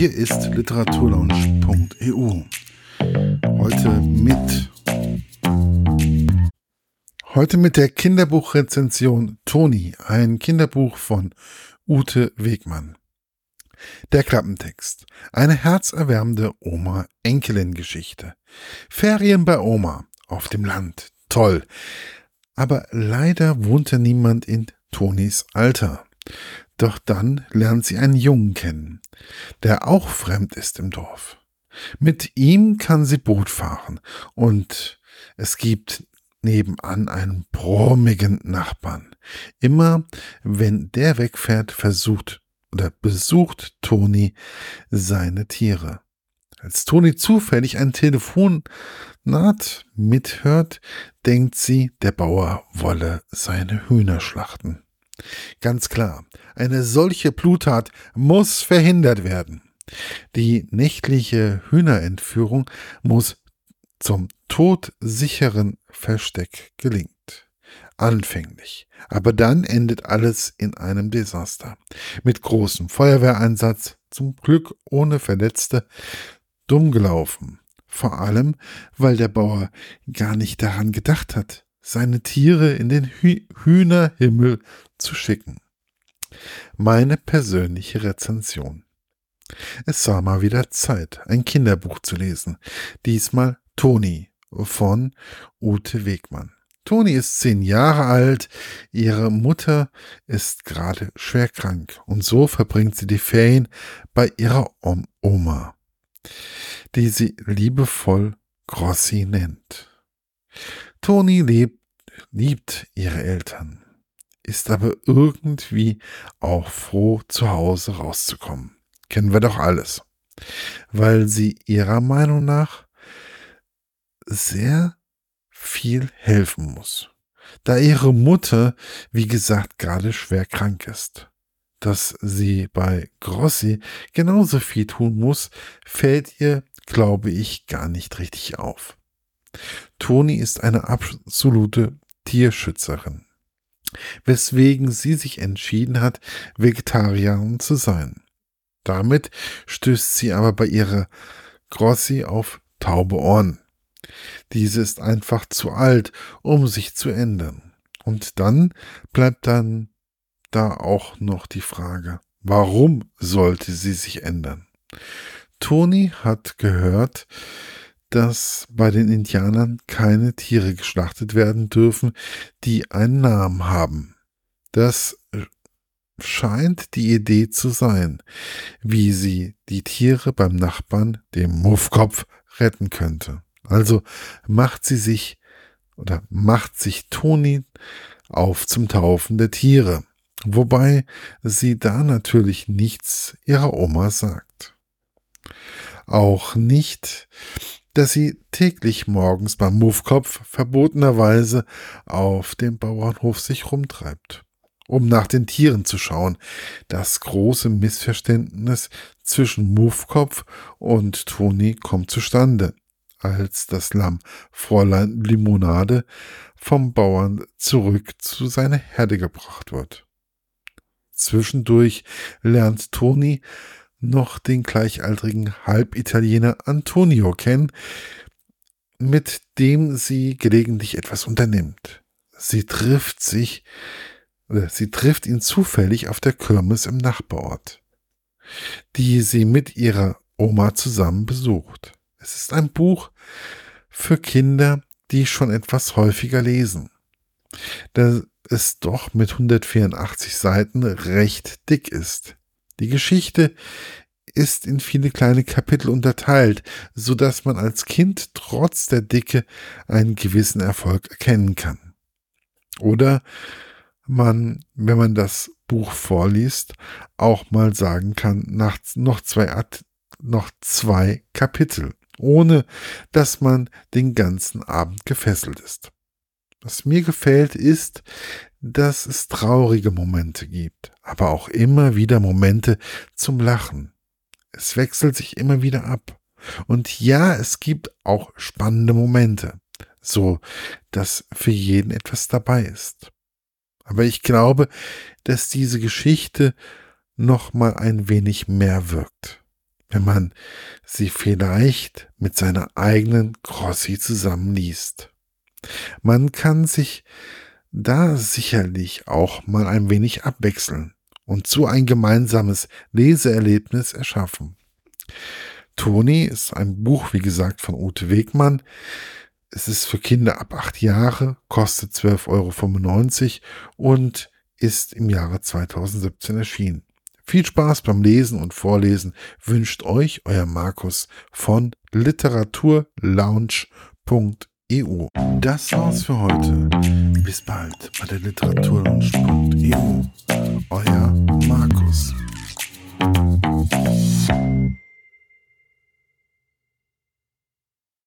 Hier ist literaturlaunch.eu. Heute mit Heute mit der Kinderbuchrezension Toni, ein Kinderbuch von Ute Wegmann. Der Klappentext. Eine herzerwärmende Oma-Enkelin-Geschichte. Ferien bei Oma auf dem Land. Toll. Aber leider wohnte niemand in Tonis Alter. Doch dann lernt sie einen Jungen kennen, der auch fremd ist im Dorf. Mit ihm kann sie Boot fahren und es gibt nebenan einen brummigen Nachbarn. Immer wenn der wegfährt, versucht oder besucht Toni seine Tiere. Als Toni zufällig ein Telefonat mithört, denkt sie, der Bauer wolle seine Hühner schlachten. Ganz klar, eine solche Bluttat muss verhindert werden. Die nächtliche Hühnerentführung muss zum todsicheren Versteck gelingt. Anfänglich. Aber dann endet alles in einem Desaster. Mit großem Feuerwehreinsatz, zum Glück ohne Verletzte, dumm gelaufen. Vor allem, weil der Bauer gar nicht daran gedacht hat, seine Tiere in den Hü Hühnerhimmel zu schicken. Meine persönliche Rezension. Es war mal wieder Zeit, ein Kinderbuch zu lesen. Diesmal Toni von Ute Wegmann. Toni ist zehn Jahre alt, ihre Mutter ist gerade schwer krank und so verbringt sie die Ferien bei ihrer Oma, die sie liebevoll Grossi nennt. Toni lebt, liebt ihre Eltern, ist aber irgendwie auch froh, zu Hause rauszukommen. Kennen wir doch alles. Weil sie ihrer Meinung nach sehr viel helfen muss. Da ihre Mutter, wie gesagt, gerade schwer krank ist. Dass sie bei Grossi genauso viel tun muss, fällt ihr, glaube ich, gar nicht richtig auf. Toni ist eine absolute Tierschützerin, weswegen sie sich entschieden hat, Vegetarierin zu sein. Damit stößt sie aber bei ihrer Grossi auf taube Ohren. Diese ist einfach zu alt, um sich zu ändern. Und dann bleibt dann da auch noch die Frage, warum sollte sie sich ändern? Toni hat gehört, dass bei den Indianern keine Tiere geschlachtet werden dürfen, die einen Namen haben. Das scheint die Idee zu sein, wie sie die Tiere beim Nachbarn, dem Muffkopf, retten könnte. Also macht sie sich oder macht sich Toni auf zum Taufen der Tiere, wobei sie da natürlich nichts ihrer Oma sagt. Auch nicht, dass sie täglich morgens beim Muffkopf verbotenerweise auf dem Bauernhof sich rumtreibt, um nach den Tieren zu schauen. Das große Missverständnis zwischen Muffkopf und Toni kommt zustande als das Lamm Fräulein Limonade vom Bauern zurück zu seiner Herde gebracht wird. Zwischendurch lernt Toni noch den gleichaltrigen Halbitaliener Antonio kennen, mit dem sie gelegentlich etwas unternimmt. Sie trifft sich, oder sie trifft ihn zufällig auf der Kirmes im Nachbarort, die sie mit ihrer Oma zusammen besucht. Es ist ein Buch für Kinder, die schon etwas häufiger lesen. Da es doch mit 184 Seiten recht dick ist. Die Geschichte ist in viele kleine Kapitel unterteilt, so dass man als Kind trotz der Dicke einen gewissen Erfolg erkennen kann. Oder man, wenn man das Buch vorliest, auch mal sagen kann, nach noch zwei, noch zwei Kapitel ohne dass man den ganzen Abend gefesselt ist. Was mir gefällt, ist, dass es traurige Momente gibt, aber auch immer wieder Momente zum Lachen. Es wechselt sich immer wieder ab. Und ja, es gibt auch spannende Momente, so dass für jeden etwas dabei ist. Aber ich glaube, dass diese Geschichte noch mal ein wenig mehr wirkt. wenn man sie vielleicht mit seiner eigenen Grossi zusammenliest. Man kann sich da sicherlich auch mal ein wenig abwechseln und so ein gemeinsames Leseerlebnis erschaffen. Toni ist ein Buch, wie gesagt, von Ute Wegmann. Es ist für Kinder ab acht Jahre, kostet 12,95 Euro und ist im Jahre 2017 erschienen. Viel Spaß beim Lesen und Vorlesen wünscht euch euer Markus von literaturlaunch.eu. Das war's für heute. Bis bald bei der literaturlaunch.eu. Euer Markus.